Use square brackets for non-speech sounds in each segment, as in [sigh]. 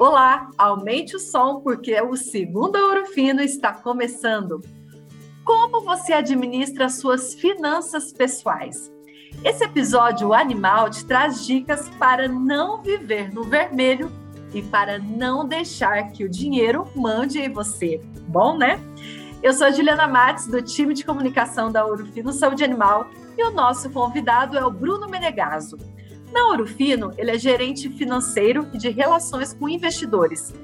Olá, aumente o som porque o segundo Ouro Fino está começando. Como você administra suas finanças pessoais? Esse episódio Animal te traz dicas para não viver no vermelho e para não deixar que o dinheiro mande em você. Bom, né? Eu sou a Juliana Matos, do time de comunicação da Ouro Fino Saúde Animal, e o nosso convidado é o Bruno Menegaso. Na Ouro Fino, ele é gerente financeiro e de relações com investidores.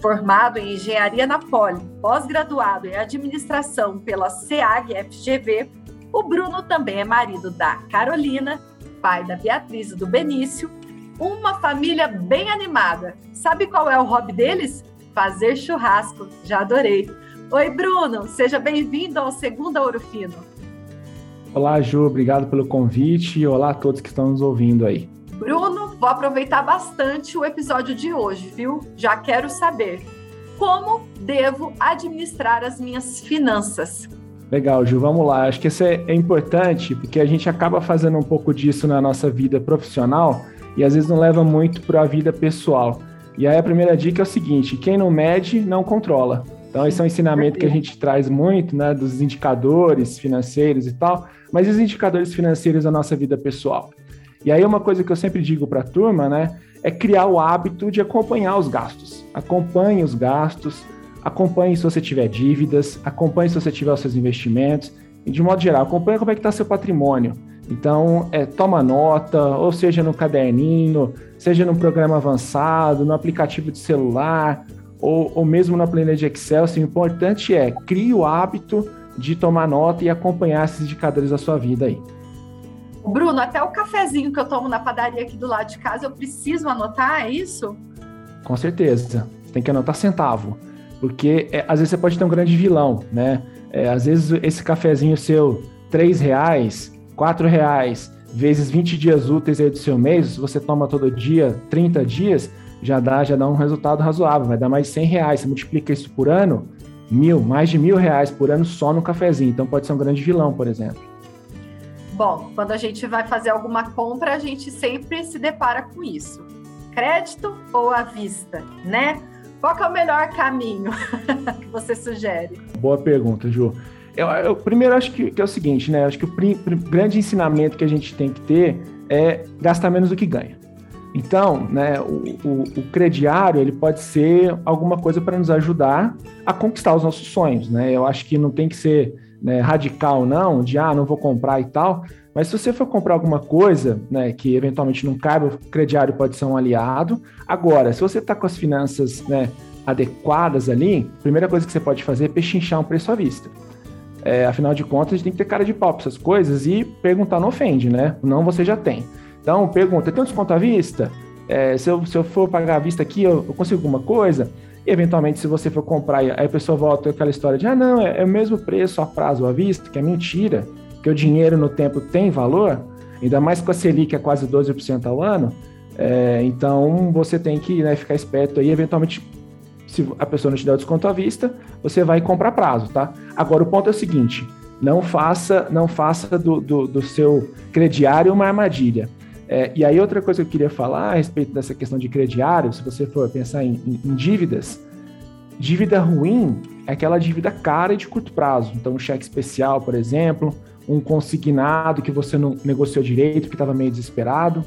Formado em engenharia na Poli, pós-graduado em administração pela SEAG-FGV, o Bruno também é marido da Carolina, pai da Beatriz e do Benício, uma família bem animada. Sabe qual é o hobby deles? Fazer churrasco. Já adorei. Oi, Bruno, seja bem-vindo ao segundo Ouro Fino. Olá, Ju, obrigado pelo convite e olá a todos que estão nos ouvindo aí. Bruno, vou aproveitar bastante o episódio de hoje, viu? Já quero saber como devo administrar as minhas finanças. Legal, Ju, vamos lá. Acho que isso é, é importante porque a gente acaba fazendo um pouco disso na nossa vida profissional e às vezes não leva muito para a vida pessoal. E aí a primeira dica é o seguinte: quem não mede, não controla. Então, esse é um ensinamento que a gente traz muito, né, dos indicadores financeiros e tal, mas os indicadores financeiros da nossa vida pessoal? E aí, uma coisa que eu sempre digo para a turma, né, é criar o hábito de acompanhar os gastos. Acompanhe os gastos, acompanhe se você tiver dívidas, acompanhe se você tiver os seus investimentos, e de modo geral, acompanhe como é que está seu patrimônio. Então, é, toma nota, ou seja no caderninho, seja num programa avançado, no aplicativo de celular, ou, ou mesmo na planilha de Excel, assim, o importante é crie o hábito de tomar nota e acompanhar esses indicadores da sua vida aí. Bruno, até o cafezinho que eu tomo na padaria aqui do lado de casa, eu preciso anotar, é isso? Com certeza. Você tem que anotar centavo. Porque é, às vezes você pode ter um grande vilão, né? É, às vezes esse cafezinho seu, três reais, quatro reais, vezes 20 dias úteis aí do seu mês, você toma todo dia, 30 dias, já dá, já dá um resultado razoável, vai dar mais 100 reais. Você multiplica isso por ano, mil, mais de mil reais por ano só no cafezinho. Então pode ser um grande vilão, por exemplo. Bom, quando a gente vai fazer alguma compra, a gente sempre se depara com isso. Crédito ou à vista, né? Qual é o melhor caminho [laughs] que você sugere? Boa pergunta, Ju. Eu, eu primeiro acho que, que, é o seguinte, né? Acho que o prim, grande ensinamento que a gente tem que ter é gastar menos do que ganha. Então, né, o, o, o, crediário ele pode ser alguma coisa para nos ajudar a conquistar os nossos sonhos. Né? Eu acho que não tem que ser né, radical, não, de ah, não vou comprar e tal. Mas se você for comprar alguma coisa né, que eventualmente não caiba, o crediário pode ser um aliado. Agora, se você está com as finanças né, adequadas ali, a primeira coisa que você pode fazer é pechinchar um preço à vista. É, afinal de contas, a gente tem que ter cara de pau para essas coisas e perguntar não ofende, né? Não você já tem. Então, pergunta, tem um desconto à vista? É, se, eu, se eu for pagar à vista aqui, eu, eu, consigo alguma coisa? E, eventualmente, se você for comprar, aí a pessoa volta aquela história de, ah, não, é, é o mesmo preço a prazo à vista, que é mentira, que o dinheiro no tempo tem valor, ainda mais com a Selic é quase 12% ao ano, é, então você tem que né, ficar esperto aí, eventualmente, se a pessoa não te der o desconto à vista, você vai comprar prazo, tá? Agora, o ponto é o seguinte, não faça, não faça do, do, do seu crediário uma armadilha. É, e aí, outra coisa que eu queria falar a respeito dessa questão de crediário, se você for pensar em, em, em dívidas, dívida ruim é aquela dívida cara e de curto prazo. Então, um cheque especial, por exemplo, um consignado que você não negociou direito, que estava meio desesperado.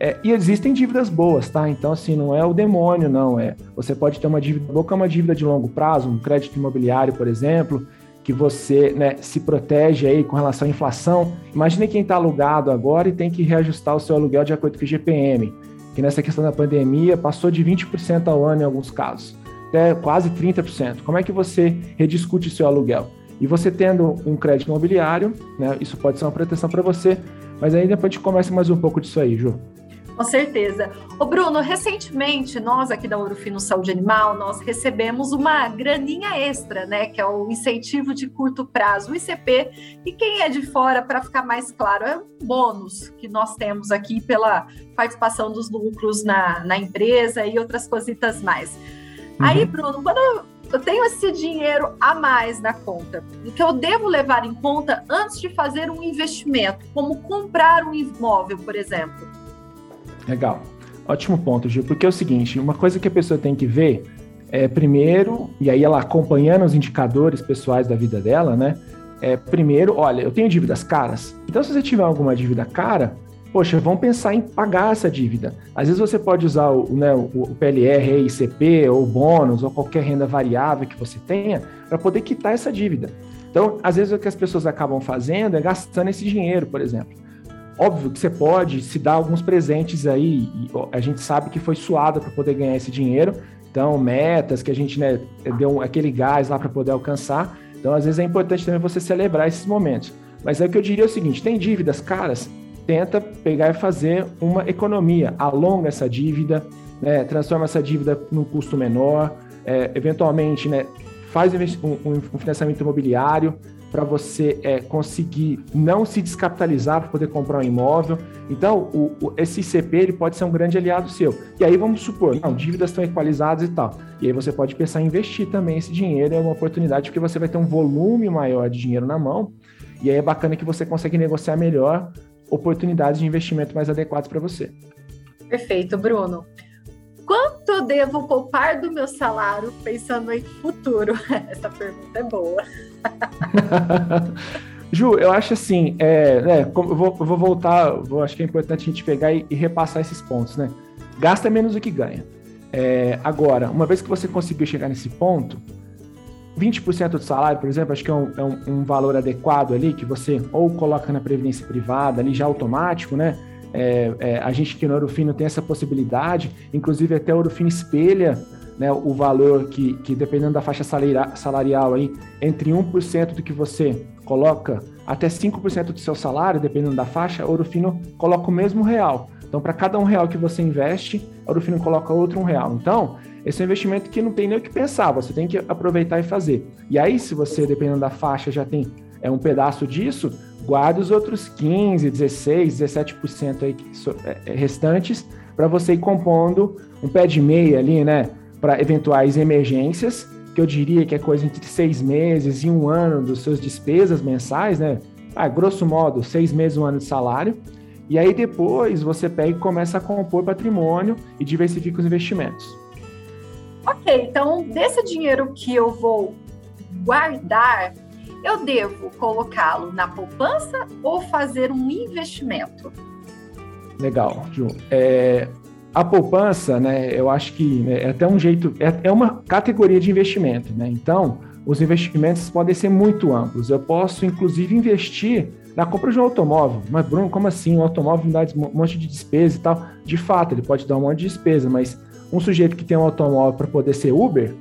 É, e existem dívidas boas, tá? Então, assim, não é o demônio, não. É, você pode ter uma dívida boa, que é uma dívida de longo prazo, um crédito imobiliário, por exemplo, que você né, se protege aí com relação à inflação. Imagine quem está alugado agora e tem que reajustar o seu aluguel de acordo com o GPM, que nessa questão da pandemia passou de 20% ao ano em alguns casos, até quase 30%. Como é que você rediscute o seu aluguel? E você tendo um crédito imobiliário, né, isso pode ser uma proteção para você, mas aí depois a gente começa mais um pouco disso aí, Ju. Com certeza. O Bruno, recentemente, nós aqui da Urufino Saúde Animal, nós recebemos uma graninha extra, né? Que é o incentivo de curto prazo, o ICP. E quem é de fora, para ficar mais claro, é um bônus que nós temos aqui pela participação dos lucros na, na empresa e outras cositas mais. Uhum. Aí, Bruno, quando eu tenho esse dinheiro a mais na conta, o que eu devo levar em conta antes de fazer um investimento, como comprar um imóvel, por exemplo? Legal. Ótimo ponto, Gil, porque é o seguinte, uma coisa que a pessoa tem que ver é, primeiro, e aí ela acompanhando os indicadores pessoais da vida dela, né? É, primeiro, olha, eu tenho dívidas caras. Então, se você tiver alguma dívida cara, poxa, vamos pensar em pagar essa dívida. Às vezes você pode usar o, né, o PLR, ICP, ou bônus, ou qualquer renda variável que você tenha, para poder quitar essa dívida. Então, às vezes o que as pessoas acabam fazendo é gastando esse dinheiro, por exemplo. Óbvio que você pode se dar alguns presentes aí, a gente sabe que foi suado para poder ganhar esse dinheiro, então metas que a gente né, deu aquele gás lá para poder alcançar. Então, às vezes é importante também você celebrar esses momentos. Mas é o que eu diria é o seguinte: tem dívidas caras, tenta pegar e fazer uma economia, alonga essa dívida, né, transforma essa dívida num custo menor, é, eventualmente né, faz um, um financiamento imobiliário, para você é, conseguir não se descapitalizar para poder comprar um imóvel. Então, o, o, esse ICP ele pode ser um grande aliado seu. E aí vamos supor, não, dívidas estão equalizadas e tal. E aí você pode pensar em investir também esse dinheiro, é uma oportunidade, porque você vai ter um volume maior de dinheiro na mão. E aí é bacana que você consegue negociar melhor oportunidades de investimento mais adequadas para você. Perfeito, Bruno. Eu devo poupar do meu salário pensando em futuro? [laughs] Essa pergunta é boa. [laughs] Ju, eu acho assim, é, é, eu, vou, vou voltar, vou, acho que é importante a gente pegar e, e, repassar esses pontos, né? Gasta menos do que ganha. É, agora, uma vez que você conseguiu chegar nesse ponto, 20% do salário, por exemplo, acho que é, um, é um, um, valor adequado ali, que você ou coloca na previdência privada, ali já automático, né? É, é, a gente que no Orofino tem essa possibilidade, inclusive até o Orofino espelha né, o valor que, que, dependendo da faixa salarial, aí, entre 1% do que você coloca até 5% do seu salário, dependendo da faixa, Orofino coloca o mesmo real. Então, para cada um real que você investe, Orofino coloca outro um real. Então, esse é um investimento que não tem nem o que pensar, você tem que aproveitar e fazer. E aí, se você, dependendo da faixa, já tem é, um pedaço disso, guarda os outros 15, 16, 17% aí é, é, restantes para você ir compondo um pé de meia ali, né? Para eventuais emergências, que eu diria que é coisa entre seis meses e um ano dos seus despesas mensais, né? Ah, grosso modo, seis meses, um ano de salário. E aí depois você pega e começa a compor patrimônio e diversifica os investimentos. Ok, então desse dinheiro que eu vou guardar, eu devo colocá-lo na poupança ou fazer um investimento? Legal, Ju. É, a poupança, né, eu acho que né, é até um jeito, é, é uma categoria de investimento, né? Então, os investimentos podem ser muito amplos. Eu posso, inclusive, investir na compra de um automóvel. Mas, Bruno, como assim? Um automóvel dá um monte de despesa e tal. De fato, ele pode dar um monte de despesa, mas um sujeito que tem um automóvel para poder ser Uber,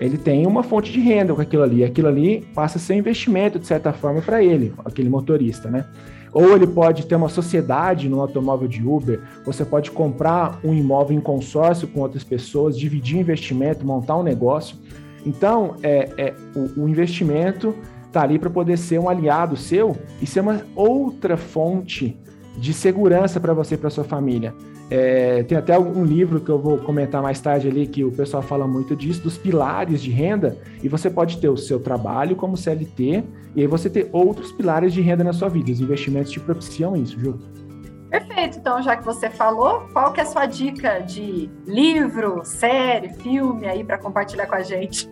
ele tem uma fonte de renda com aquilo ali. Aquilo ali passa a ser investimento, de certa forma, para ele, aquele motorista, né? Ou ele pode ter uma sociedade no automóvel de Uber, você pode comprar um imóvel em consórcio com outras pessoas, dividir investimento, montar um negócio. Então, é, é o, o investimento está ali para poder ser um aliado seu e ser uma outra fonte de segurança para você e para sua família. É, tem até um livro que eu vou comentar mais tarde ali, que o pessoal fala muito disso, dos pilares de renda, e você pode ter o seu trabalho como CLT, e aí você ter outros pilares de renda na sua vida. Os investimentos te propiciam isso, Ju. Perfeito. Então, já que você falou, qual que é a sua dica de livro, série, filme aí para compartilhar com a gente?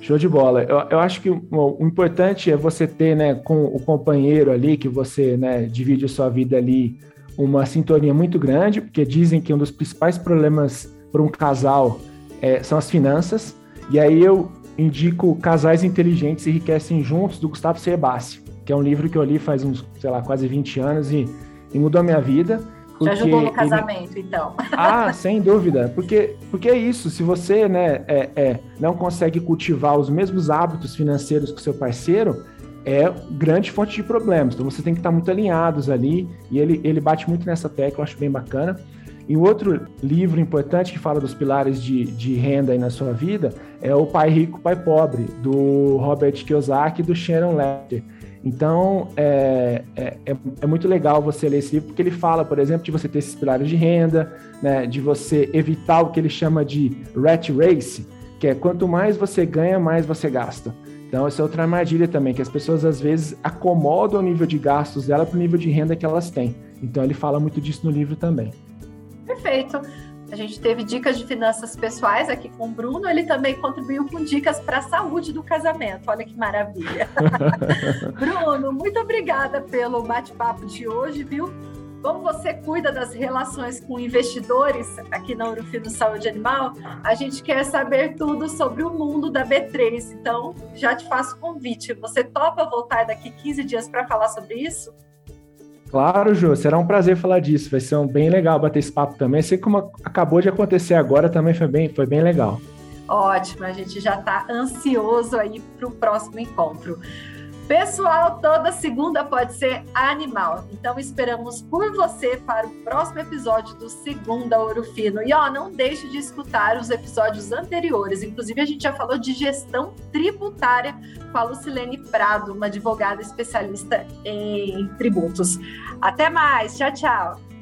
Show de bola. Eu, eu acho que o, o, importante é você ter, né, com o companheiro ali, que você, né, divide a sua vida ali uma sintonia muito grande, porque dizem que um dos principais problemas para um casal é, são as finanças. E aí eu indico Casais Inteligentes Enriquecem Juntos, do Gustavo Cerbasi, que é um livro que eu li faz uns, sei lá, quase 20 anos e, e mudou a minha vida. Já ajudou no casamento, ele... então. Ah, sem dúvida. Porque, porque é isso, se você né, é, é, não consegue cultivar os mesmos hábitos financeiros que o seu parceiro, é grande fonte de problemas. Então você tem que estar muito alinhados ali, e ele, ele bate muito nessa tecla, eu acho bem bacana. E outro livro importante que fala dos pilares de, de renda aí na sua vida é o Pai Rico, Pai Pobre, do Robert Kiyosaki e do Sharon Letter. Então, é, é, é, é, muito legal você ler esse livro, porque ele fala, por exemplo, de você ter esses pilares de renda, né, de você evitar o que ele chama de rat race, que é quanto mais você ganha, mais você gasta. Então, essa é outra armadilha também, que as pessoas às vezes acomodam o nível de gastos dela para o nível de renda que elas têm. Então, ele fala muito disso no livro também. Perfeito. A gente teve dicas de finanças pessoais aqui com o Bruno, ele também contribuiu com dicas para a saúde do casamento. Olha que maravilha. [laughs] Bruno, muito obrigada pelo bate-papo de hoje, viu? Como você cuida das relações com investidores aqui na Urufino Saúde Animal, a gente quer saber tudo sobre o mundo da B3. Então, já te faço convite. Você topa voltar daqui 15 dias para falar sobre isso? Claro, Jô, será um prazer falar disso. Vai ser um bem legal bater esse papo também. Sei como acabou de acontecer agora, também foi bem, foi bem legal. Ótimo, a gente já está ansioso aí para o próximo encontro. Pessoal, toda segunda pode ser animal. Então esperamos por você para o próximo episódio do Segunda Ouro Fino. E ó, não deixe de escutar os episódios anteriores. Inclusive a gente já falou de gestão tributária com a Lucilene Prado, uma advogada especialista em tributos. Até mais. Tchau, tchau.